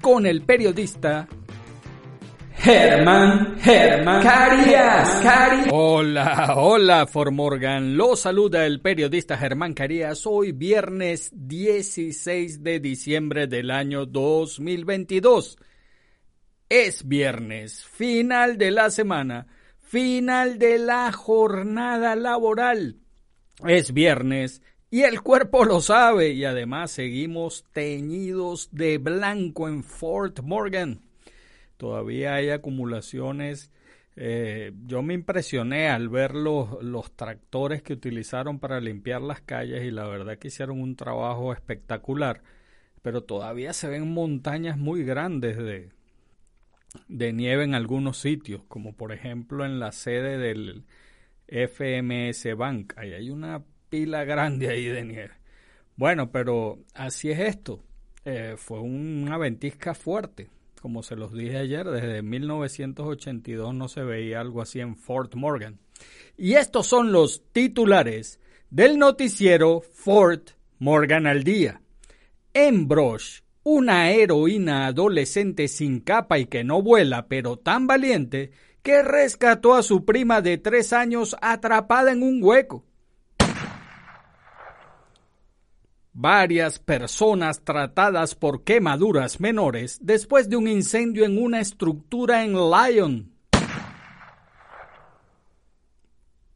con el periodista Germán, Germán Carías, Carías. Hola, hola, Formorgan. Lo saluda el periodista Germán Carías. Hoy viernes 16 de diciembre del año 2022. Es viernes, final de la semana, final de la jornada laboral. Es viernes y el cuerpo lo sabe y además seguimos teñidos de blanco en Fort Morgan todavía hay acumulaciones. Eh, yo me impresioné al ver los, los tractores que utilizaron para limpiar las calles y la verdad que hicieron un trabajo espectacular, pero todavía se ven montañas muy grandes de, de nieve en algunos sitios, como por ejemplo en la sede del FMS Bank. Ahí hay una pila grande ahí de nieve. Bueno, pero así es esto. Eh, fue una ventisca fuerte como se los dije ayer, desde 1982 no se veía algo así en Fort Morgan. Y estos son los titulares del noticiero Fort Morgan al día. En Brosh, una heroína adolescente sin capa y que no vuela, pero tan valiente, que rescató a su prima de tres años atrapada en un hueco. Varias personas tratadas por quemaduras menores después de un incendio en una estructura en Lyon.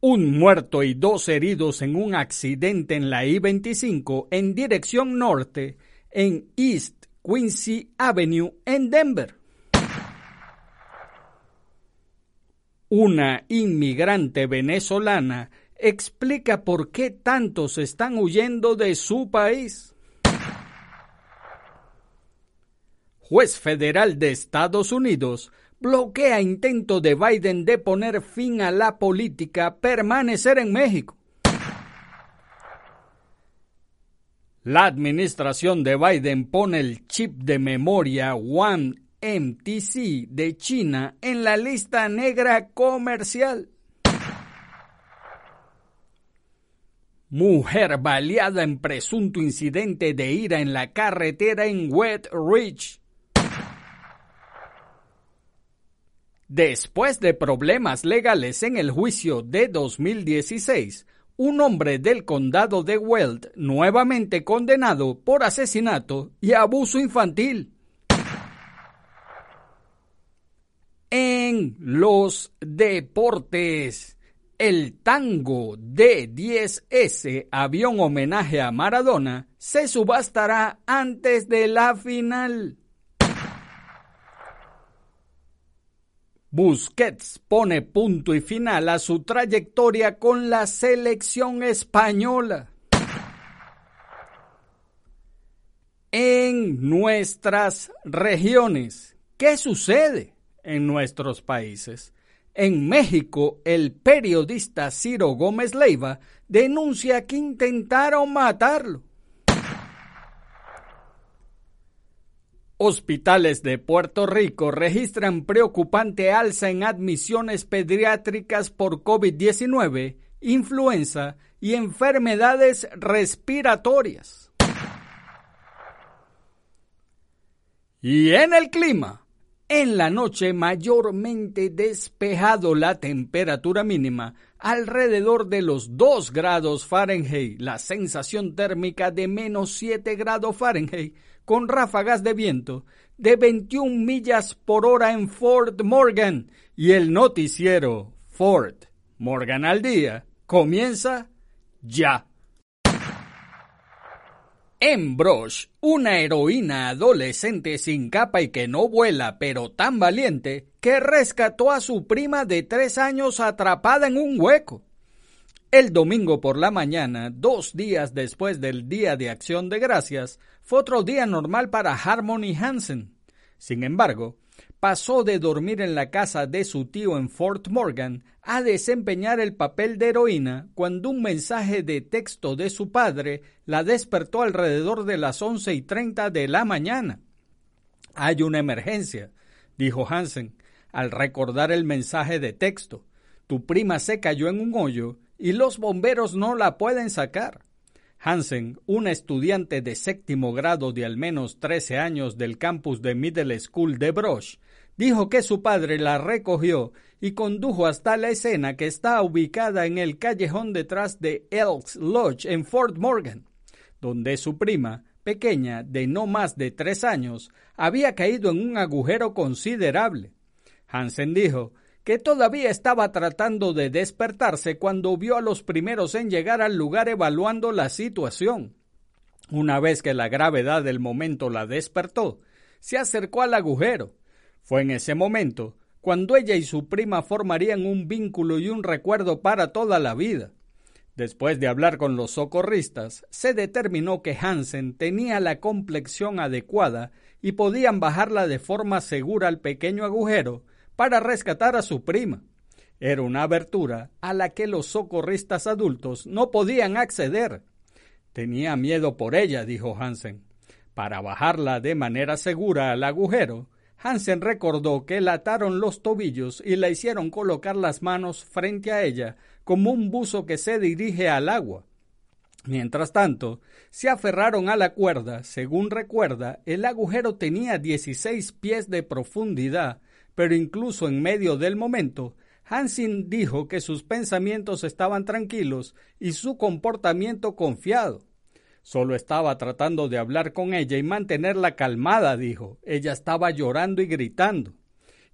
Un muerto y dos heridos en un accidente en la I-25 en dirección norte en East Quincy Avenue en Denver. Una inmigrante venezolana explica por qué tantos están huyendo de su país. Juez federal de Estados Unidos bloquea intento de Biden de poner fin a la política permanecer en México. La administración de Biden pone el chip de memoria One MTC de China en la lista negra comercial. Mujer baleada en presunto incidente de ira en la carretera en Wet Ridge. Después de problemas legales en el juicio de 2016, un hombre del condado de Weld nuevamente condenado por asesinato y abuso infantil. En los deportes el tango D10S, avión homenaje a Maradona, se subastará antes de la final. Busquets pone punto y final a su trayectoria con la selección española. En nuestras regiones, ¿qué sucede en nuestros países? En México, el periodista Ciro Gómez Leiva denuncia que intentaron matarlo. Hospitales de Puerto Rico registran preocupante alza en admisiones pediátricas por COVID-19, influenza y enfermedades respiratorias. Y en el clima, en la noche mayormente despejado la temperatura mínima alrededor de los 2 grados Fahrenheit, la sensación térmica de menos 7 grados Fahrenheit con ráfagas de viento de 21 millas por hora en Fort Morgan y el noticiero Fort Morgan al día comienza ya. En Brosh, una heroína adolescente sin capa y que no vuela, pero tan valiente, que rescató a su prima de tres años atrapada en un hueco. El domingo por la mañana, dos días después del Día de Acción de Gracias, fue otro día normal para Harmony Hansen. Sin embargo, pasó de dormir en la casa de su tío en Fort Morgan a desempeñar el papel de heroína cuando un mensaje de texto de su padre la despertó alrededor de las once y treinta de la mañana. Hay una emergencia, dijo Hansen, al recordar el mensaje de texto. Tu prima se cayó en un hoyo y los bomberos no la pueden sacar. Hansen, una estudiante de séptimo grado de al menos 13 años del campus de Middle School de Brosh, dijo que su padre la recogió y condujo hasta la escena que está ubicada en el callejón detrás de Elks Lodge en Fort Morgan, donde su prima, pequeña de no más de tres años, había caído en un agujero considerable. Hansen dijo que todavía estaba tratando de despertarse cuando vio a los primeros en llegar al lugar evaluando la situación. Una vez que la gravedad del momento la despertó, se acercó al agujero. Fue en ese momento cuando ella y su prima formarían un vínculo y un recuerdo para toda la vida. Después de hablar con los socorristas, se determinó que Hansen tenía la complexión adecuada y podían bajarla de forma segura al pequeño agujero para rescatar a su prima. Era una abertura a la que los socorristas adultos no podían acceder. Tenía miedo por ella, dijo Hansen. Para bajarla de manera segura al agujero, Hansen recordó que la ataron los tobillos y la hicieron colocar las manos frente a ella como un buzo que se dirige al agua. Mientras tanto, se aferraron a la cuerda. Según recuerda, el agujero tenía 16 pies de profundidad pero incluso en medio del momento, Hansen dijo que sus pensamientos estaban tranquilos y su comportamiento confiado. Solo estaba tratando de hablar con ella y mantenerla calmada, dijo. Ella estaba llorando y gritando.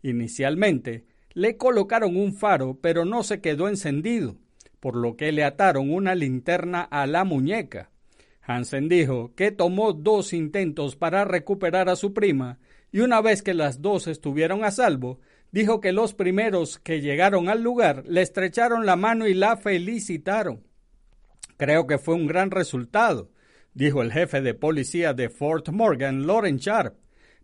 Inicialmente, le colocaron un faro, pero no se quedó encendido, por lo que le ataron una linterna a la muñeca. Hansen dijo que tomó dos intentos para recuperar a su prima y una vez que las dos estuvieron a salvo, dijo que los primeros que llegaron al lugar le estrecharon la mano y la felicitaron. Creo que fue un gran resultado, dijo el jefe de policía de Fort Morgan, Loren Sharp.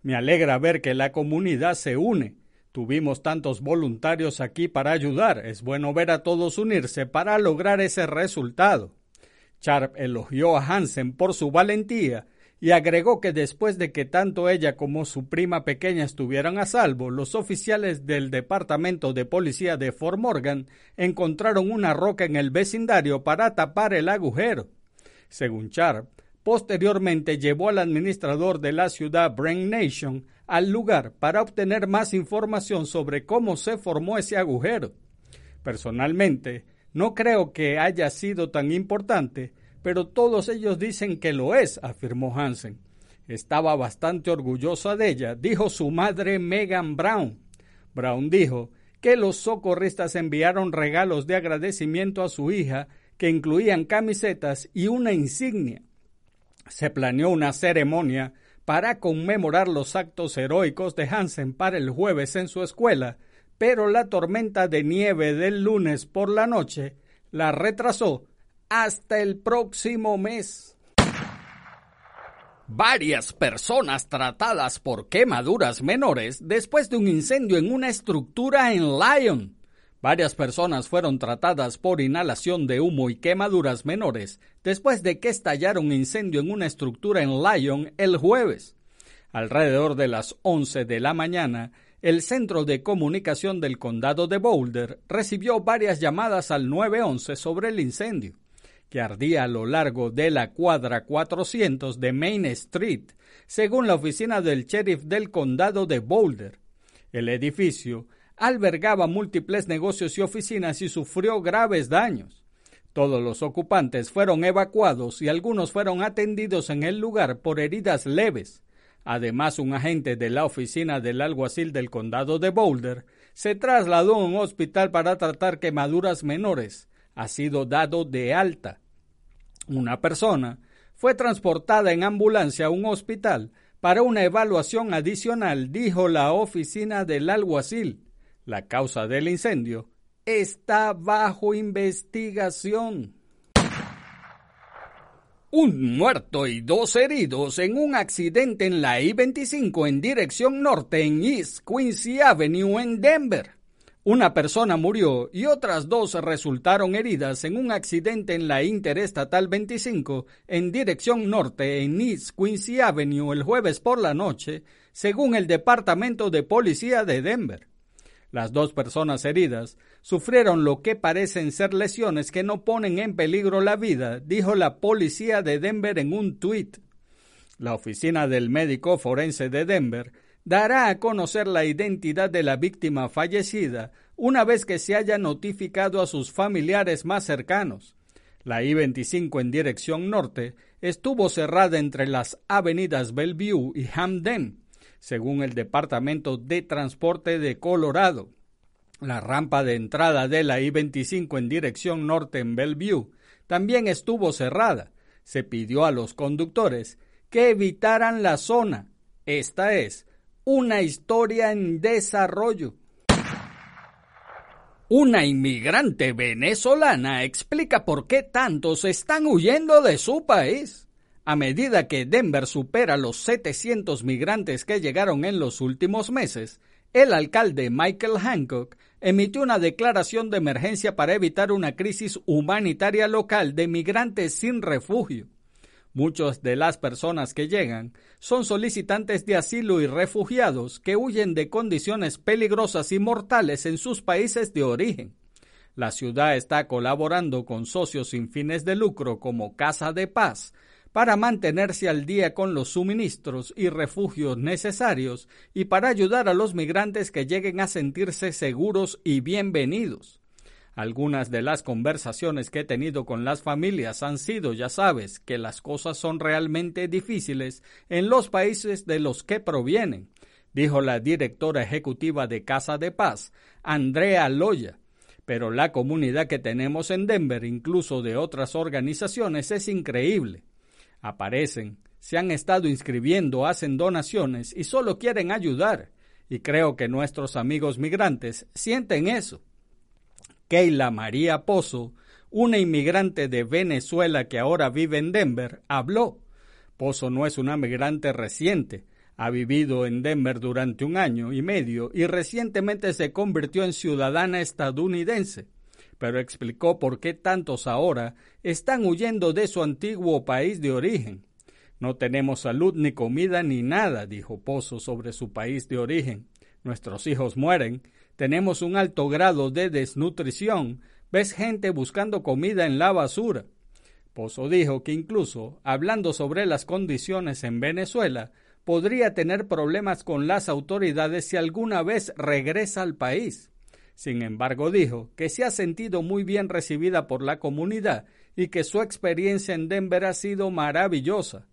Me alegra ver que la comunidad se une. Tuvimos tantos voluntarios aquí para ayudar. Es bueno ver a todos unirse para lograr ese resultado. Sharp elogió a Hansen por su valentía y agregó que después de que tanto ella como su prima pequeña estuvieran a salvo, los oficiales del Departamento de Policía de Fort Morgan encontraron una roca en el vecindario para tapar el agujero. Según Sharp, posteriormente llevó al administrador de la ciudad, Brent Nation, al lugar para obtener más información sobre cómo se formó ese agujero. Personalmente, no creo que haya sido tan importante, pero todos ellos dicen que lo es, afirmó Hansen. Estaba bastante orgullosa de ella, dijo su madre Megan Brown. Brown dijo que los socorristas enviaron regalos de agradecimiento a su hija que incluían camisetas y una insignia. Se planeó una ceremonia para conmemorar los actos heroicos de Hansen para el jueves en su escuela, pero la tormenta de nieve del lunes por la noche la retrasó hasta el próximo mes. Varias personas tratadas por quemaduras menores después de un incendio en una estructura en Lyon. Varias personas fueron tratadas por inhalación de humo y quemaduras menores después de que estallara un incendio en una estructura en Lyon el jueves. Alrededor de las 11 de la mañana, el Centro de Comunicación del Condado de Boulder recibió varias llamadas al 911 sobre el incendio, que ardía a lo largo de la cuadra 400 de Main Street, según la oficina del sheriff del Condado de Boulder. El edificio albergaba múltiples negocios y oficinas y sufrió graves daños. Todos los ocupantes fueron evacuados y algunos fueron atendidos en el lugar por heridas leves. Además, un agente de la oficina del alguacil del condado de Boulder se trasladó a un hospital para tratar quemaduras menores. Ha sido dado de alta. Una persona fue transportada en ambulancia a un hospital para una evaluación adicional, dijo la oficina del alguacil. La causa del incendio está bajo investigación. Un muerto y dos heridos en un accidente en la I-25 en dirección norte en East Quincy Avenue en Denver. Una persona murió y otras dos resultaron heridas en un accidente en la Interestatal 25 en dirección norte en East Quincy Avenue el jueves por la noche, según el Departamento de Policía de Denver. Las dos personas heridas sufrieron lo que parecen ser lesiones que no ponen en peligro la vida, dijo la policía de Denver en un tuit. La oficina del médico forense de Denver dará a conocer la identidad de la víctima fallecida una vez que se haya notificado a sus familiares más cercanos. La I-25 en dirección norte estuvo cerrada entre las avenidas Bellevue y Hamden según el Departamento de Transporte de Colorado. La rampa de entrada de la I-25 en dirección norte en Bellevue también estuvo cerrada. Se pidió a los conductores que evitaran la zona. Esta es una historia en desarrollo. Una inmigrante venezolana explica por qué tantos están huyendo de su país. A medida que Denver supera los 700 migrantes que llegaron en los últimos meses, el alcalde Michael Hancock emitió una declaración de emergencia para evitar una crisis humanitaria local de migrantes sin refugio. Muchas de las personas que llegan son solicitantes de asilo y refugiados que huyen de condiciones peligrosas y mortales en sus países de origen. La ciudad está colaborando con socios sin fines de lucro como Casa de Paz para mantenerse al día con los suministros y refugios necesarios y para ayudar a los migrantes que lleguen a sentirse seguros y bienvenidos. Algunas de las conversaciones que he tenido con las familias han sido, ya sabes, que las cosas son realmente difíciles en los países de los que provienen, dijo la directora ejecutiva de Casa de Paz, Andrea Loya. Pero la comunidad que tenemos en Denver, incluso de otras organizaciones, es increíble aparecen, se han estado inscribiendo, hacen donaciones y solo quieren ayudar. Y creo que nuestros amigos migrantes sienten eso. Keila María Pozo, una inmigrante de Venezuela que ahora vive en Denver, habló. Pozo no es una migrante reciente, ha vivido en Denver durante un año y medio y recientemente se convirtió en ciudadana estadounidense pero explicó por qué tantos ahora están huyendo de su antiguo país de origen. No tenemos salud ni comida ni nada, dijo Pozo sobre su país de origen. Nuestros hijos mueren, tenemos un alto grado de desnutrición, ves gente buscando comida en la basura. Pozo dijo que incluso, hablando sobre las condiciones en Venezuela, podría tener problemas con las autoridades si alguna vez regresa al país. Sin embargo, dijo que se ha sentido muy bien recibida por la comunidad y que su experiencia en Denver ha sido maravillosa.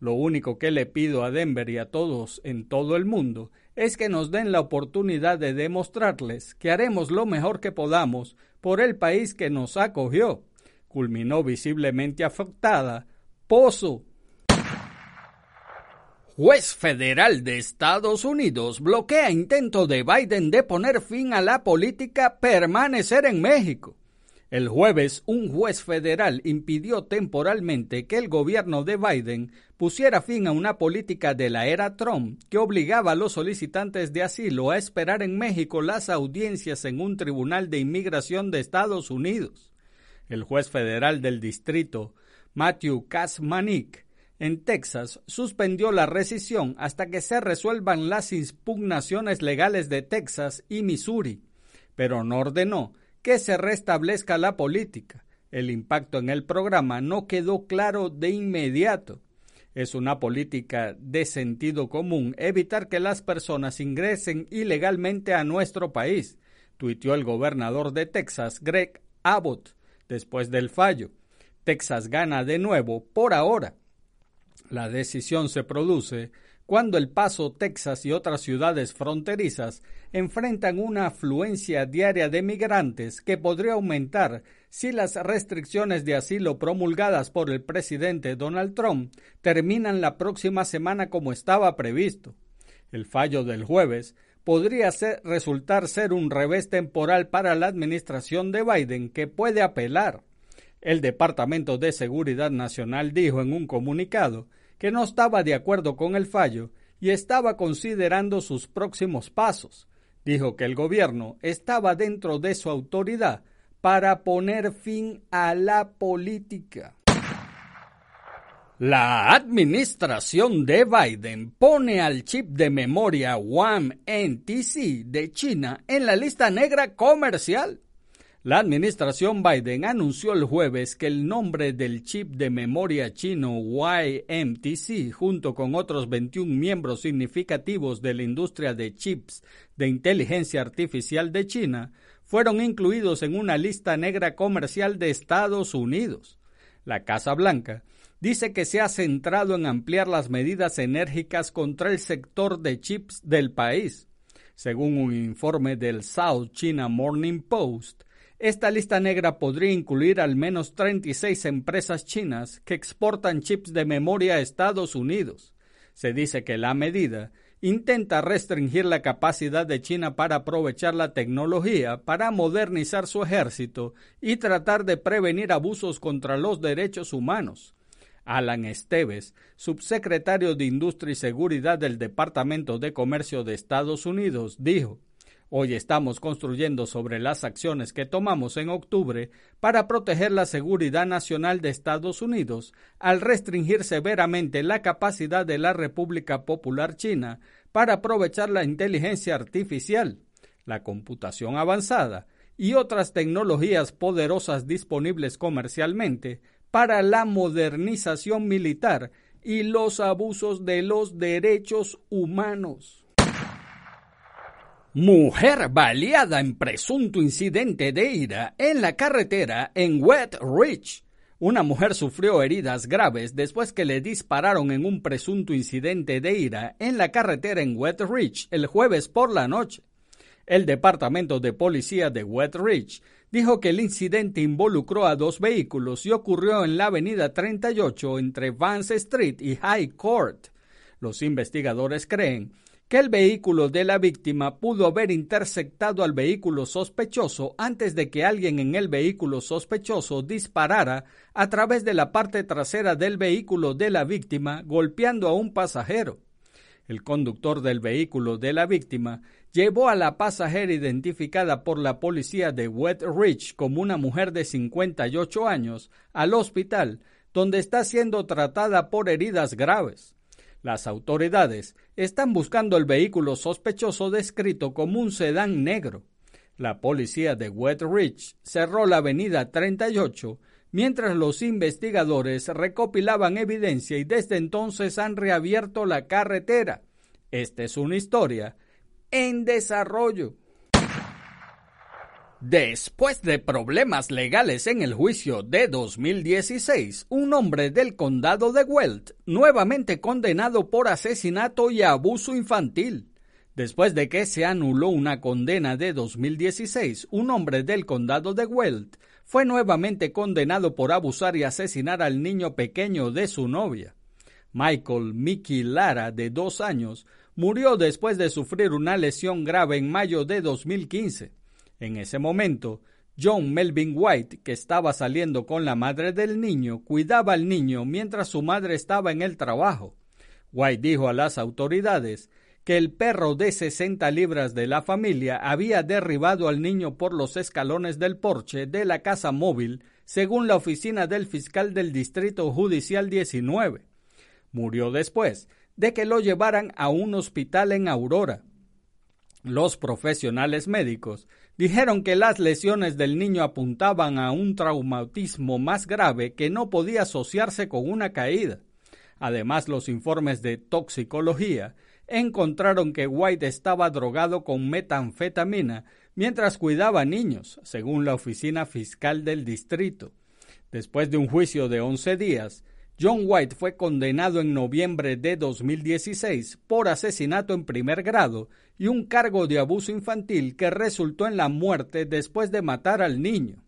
Lo único que le pido a Denver y a todos en todo el mundo es que nos den la oportunidad de demostrarles que haremos lo mejor que podamos por el país que nos acogió. Culminó visiblemente afectada. Pozo Juez federal de Estados Unidos bloquea intento de Biden de poner fin a la política permanecer en México. El jueves, un juez federal impidió temporalmente que el gobierno de Biden pusiera fin a una política de la era Trump que obligaba a los solicitantes de asilo a esperar en México las audiencias en un tribunal de inmigración de Estados Unidos. El juez federal del distrito, Matthew Kazmanik, en Texas suspendió la rescisión hasta que se resuelvan las impugnaciones legales de Texas y Missouri, pero no ordenó que se restablezca la política. El impacto en el programa no quedó claro de inmediato. Es una política de sentido común evitar que las personas ingresen ilegalmente a nuestro país, tuiteó el gobernador de Texas, Greg Abbott, después del fallo. Texas gana de nuevo por ahora. La decisión se produce cuando El Paso, Texas y otras ciudades fronterizas enfrentan una afluencia diaria de migrantes que podría aumentar si las restricciones de asilo promulgadas por el presidente Donald Trump terminan la próxima semana como estaba previsto. El fallo del jueves podría resultar ser un revés temporal para la administración de Biden que puede apelar. El Departamento de Seguridad Nacional dijo en un comunicado que no estaba de acuerdo con el fallo y estaba considerando sus próximos pasos. Dijo que el gobierno estaba dentro de su autoridad para poner fin a la política. La administración de Biden pone al chip de memoria WAM-NTC de China en la lista negra comercial. La administración Biden anunció el jueves que el nombre del chip de memoria chino YMTC, junto con otros 21 miembros significativos de la industria de chips de inteligencia artificial de China, fueron incluidos en una lista negra comercial de Estados Unidos. La Casa Blanca dice que se ha centrado en ampliar las medidas enérgicas contra el sector de chips del país. Según un informe del South China Morning Post, esta lista negra podría incluir al menos 36 empresas chinas que exportan chips de memoria a Estados Unidos. Se dice que la medida intenta restringir la capacidad de China para aprovechar la tecnología para modernizar su ejército y tratar de prevenir abusos contra los derechos humanos. Alan Esteves, subsecretario de Industria y Seguridad del Departamento de Comercio de Estados Unidos, dijo Hoy estamos construyendo sobre las acciones que tomamos en octubre para proteger la seguridad nacional de Estados Unidos al restringir severamente la capacidad de la República Popular China para aprovechar la inteligencia artificial, la computación avanzada y otras tecnologías poderosas disponibles comercialmente para la modernización militar y los abusos de los derechos humanos. Mujer baleada en presunto incidente de ira en la carretera en Wet Ridge. Una mujer sufrió heridas graves después que le dispararon en un presunto incidente de ira en la carretera en Wet Ridge el jueves por la noche. El Departamento de Policía de Wet Ridge dijo que el incidente involucró a dos vehículos y ocurrió en la avenida 38 entre Vance Street y High Court. Los investigadores creen que el vehículo de la víctima pudo haber interceptado al vehículo sospechoso antes de que alguien en el vehículo sospechoso disparara a través de la parte trasera del vehículo de la víctima golpeando a un pasajero. El conductor del vehículo de la víctima llevó a la pasajera identificada por la policía de Wet Ridge como una mujer de 58 años al hospital, donde está siendo tratada por heridas graves. Las autoridades están buscando el vehículo sospechoso descrito como un sedán negro. La policía de Wet Ridge cerró la avenida 38 mientras los investigadores recopilaban evidencia y desde entonces han reabierto la carretera. Esta es una historia en desarrollo. Después de problemas legales en el juicio de 2016, un hombre del condado de Weld, nuevamente condenado por asesinato y abuso infantil. Después de que se anuló una condena de 2016, un hombre del condado de Weld fue nuevamente condenado por abusar y asesinar al niño pequeño de su novia. Michael Mickey Lara, de dos años, murió después de sufrir una lesión grave en mayo de 2015. En ese momento, John Melvin White, que estaba saliendo con la madre del niño, cuidaba al niño mientras su madre estaba en el trabajo. White dijo a las autoridades que el perro de 60 libras de la familia había derribado al niño por los escalones del porche de la casa móvil, según la oficina del fiscal del Distrito Judicial 19. Murió después de que lo llevaran a un hospital en Aurora. Los profesionales médicos dijeron que las lesiones del niño apuntaban a un traumatismo más grave que no podía asociarse con una caída. Además, los informes de toxicología encontraron que White estaba drogado con metanfetamina mientras cuidaba niños, según la oficina fiscal del distrito. Después de un juicio de 11 días, John White fue condenado en noviembre de 2016 por asesinato en primer grado y un cargo de abuso infantil que resultó en la muerte después de matar al niño.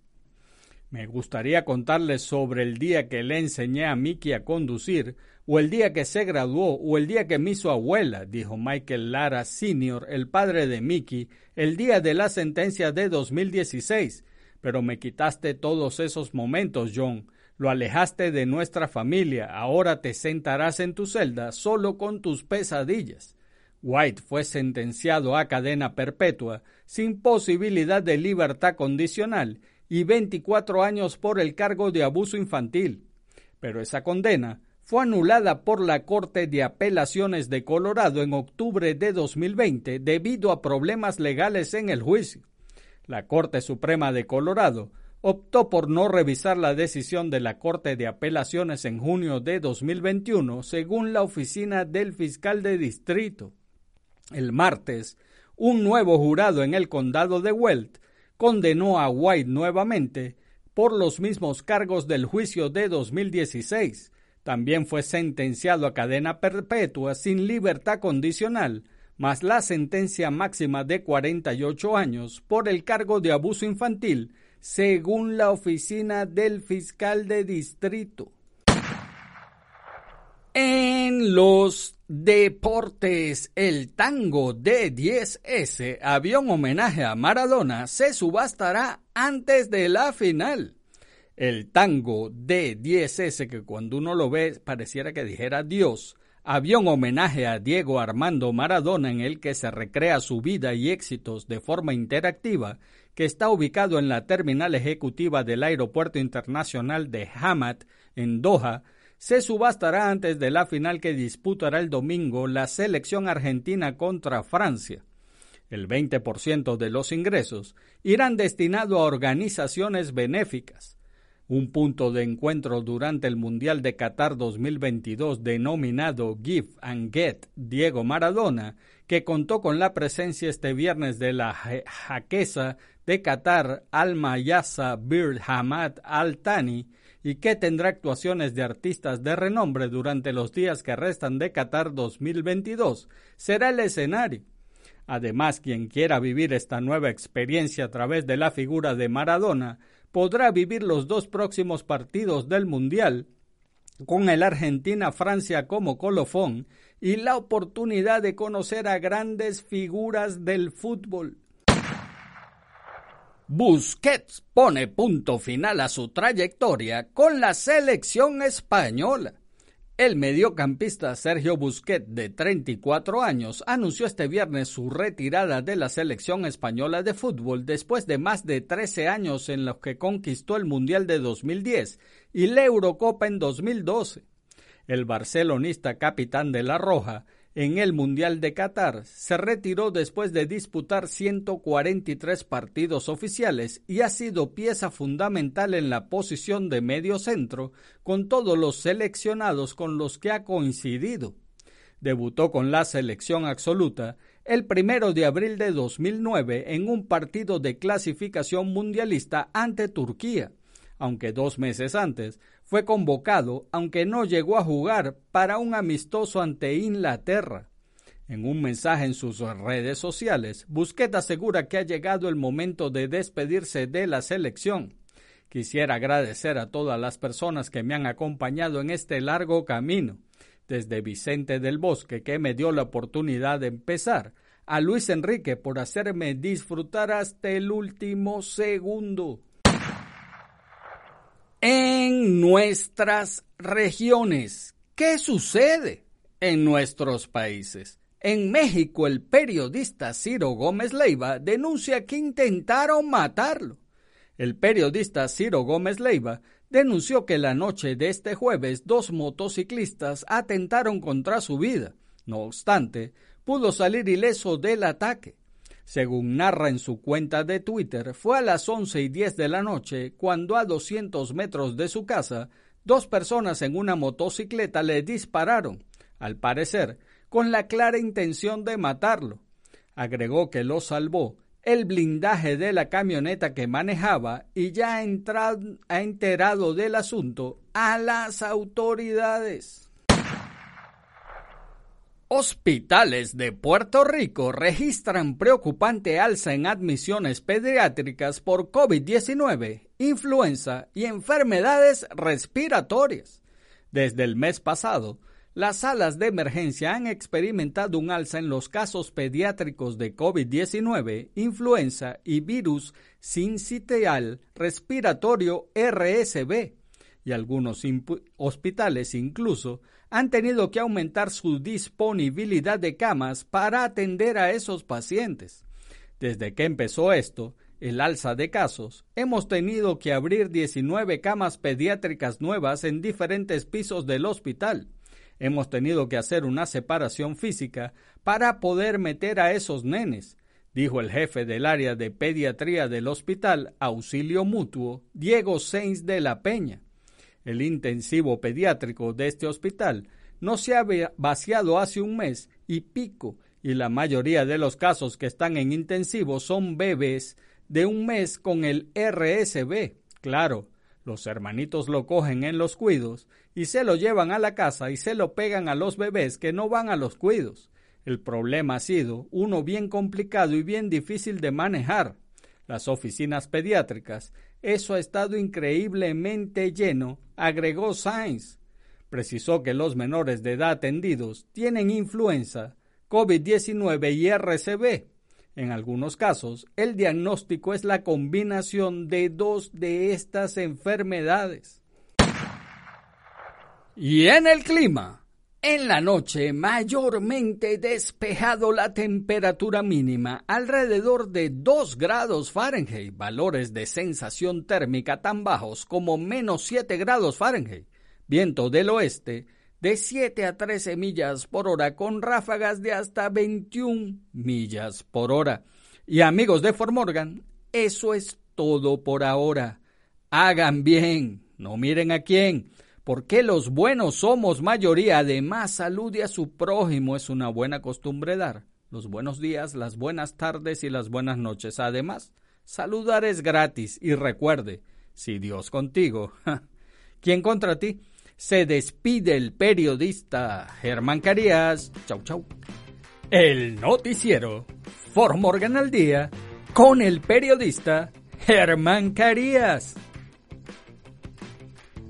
Me gustaría contarles sobre el día que le enseñé a Mickey a conducir, o el día que se graduó, o el día que me hizo abuela, dijo Michael Lara Sr., el padre de Mickey, el día de la sentencia de 2016. Pero me quitaste todos esos momentos, John. Lo alejaste de nuestra familia. Ahora te sentarás en tu celda solo con tus pesadillas. White fue sentenciado a cadena perpetua, sin posibilidad de libertad condicional, y 24 años por el cargo de abuso infantil. Pero esa condena fue anulada por la Corte de Apelaciones de Colorado en octubre de 2020 debido a problemas legales en el juicio. La Corte Suprema de Colorado optó por no revisar la decisión de la Corte de Apelaciones en junio de 2021, según la oficina del fiscal de distrito. El martes, un nuevo jurado en el condado de Welt condenó a White nuevamente por los mismos cargos del juicio de 2016. También fue sentenciado a cadena perpetua sin libertad condicional, más la sentencia máxima de 48 años por el cargo de abuso infantil, según la oficina del fiscal de distrito. En los deportes, el tango de 10S, avión homenaje a Maradona, se subastará antes de la final. El tango de 10S, que cuando uno lo ve pareciera que dijera Dios, avión homenaje a Diego Armando Maradona en el que se recrea su vida y éxitos de forma interactiva, que está ubicado en la terminal ejecutiva del Aeropuerto Internacional de Hamad, en Doha, se subastará antes de la final que disputará el domingo la selección argentina contra Francia. El 20% de los ingresos irán destinados a organizaciones benéficas. Un punto de encuentro durante el Mundial de Qatar 2022 denominado Give and Get Diego Maradona, que contó con la presencia este viernes de la jaquesa de Qatar Al-Mayasa Bir Hamad Al-Thani, y que tendrá actuaciones de artistas de renombre durante los días que restan de Qatar 2022, será el escenario. Además, quien quiera vivir esta nueva experiencia a través de la figura de Maradona podrá vivir los dos próximos partidos del Mundial con el Argentina-Francia como colofón y la oportunidad de conocer a grandes figuras del fútbol. Busquets pone punto final a su trayectoria con la selección española. El mediocampista Sergio Busquets, de 34 años, anunció este viernes su retirada de la selección española de fútbol después de más de 13 años en los que conquistó el Mundial de 2010 y la Eurocopa en 2012. El barcelonista capitán de la Roja en el Mundial de Qatar. Se retiró después de disputar 143 partidos oficiales y ha sido pieza fundamental en la posición de medio centro con todos los seleccionados con los que ha coincidido. Debutó con la selección absoluta el primero de abril de 2009 en un partido de clasificación mundialista ante Turquía aunque dos meses antes, fue convocado, aunque no llegó a jugar, para un amistoso ante Inglaterra. En un mensaje en sus redes sociales, Busquets asegura que ha llegado el momento de despedirse de la selección. Quisiera agradecer a todas las personas que me han acompañado en este largo camino, desde Vicente del Bosque, que me dio la oportunidad de empezar, a Luis Enrique por hacerme disfrutar hasta el último segundo en nuestras regiones. ¿Qué sucede en nuestros países? En México, el periodista Ciro Gómez Leiva denuncia que intentaron matarlo. El periodista Ciro Gómez Leiva denunció que la noche de este jueves dos motociclistas atentaron contra su vida. No obstante, pudo salir ileso del ataque. Según narra en su cuenta de Twitter, fue a las 11 y 10 de la noche cuando a 200 metros de su casa, dos personas en una motocicleta le dispararon, al parecer, con la clara intención de matarlo. Agregó que lo salvó el blindaje de la camioneta que manejaba y ya ha, enterado del asunto a las autoridades. Hospitales de Puerto Rico registran preocupante alza en admisiones pediátricas por COVID-19, influenza y enfermedades respiratorias. Desde el mes pasado, las salas de emergencia han experimentado un alza en los casos pediátricos de COVID-19, influenza y virus sincitial respiratorio RSV, y algunos hospitales incluso han tenido que aumentar su disponibilidad de camas para atender a esos pacientes. Desde que empezó esto, el alza de casos, hemos tenido que abrir 19 camas pediátricas nuevas en diferentes pisos del hospital. Hemos tenido que hacer una separación física para poder meter a esos nenes, dijo el jefe del área de pediatría del hospital Auxilio Mutuo, Diego Sainz de la Peña. El intensivo pediátrico de este hospital no se ha vaciado hace un mes y pico y la mayoría de los casos que están en intensivo son bebés de un mes con el RSV. Claro, los hermanitos lo cogen en los cuidos y se lo llevan a la casa y se lo pegan a los bebés que no van a los cuidos. El problema ha sido uno bien complicado y bien difícil de manejar. Las oficinas pediátricas eso ha estado increíblemente lleno, agregó Sainz. Precisó que los menores de edad atendidos tienen influenza, COVID-19 y RCB. En algunos casos, el diagnóstico es la combinación de dos de estas enfermedades. Y en el clima, en la noche, mayormente despejado la temperatura mínima, alrededor de 2 grados Fahrenheit, valores de sensación térmica tan bajos como menos 7 grados Fahrenheit, viento del oeste de 7 a 13 millas por hora con ráfagas de hasta 21 millas por hora. Y amigos de Formorgan, eso es todo por ahora. Hagan bien, no miren a quién porque los buenos somos mayoría. Además, salude a su prójimo es una buena costumbre dar. Los buenos días, las buenas tardes y las buenas noches. Además, saludar es gratis y recuerde, si Dios contigo, ¿quién contra ti? Se despide el periodista Germán Carías. Chau, chau. El noticiero Formorgan al día con el periodista Germán Carías.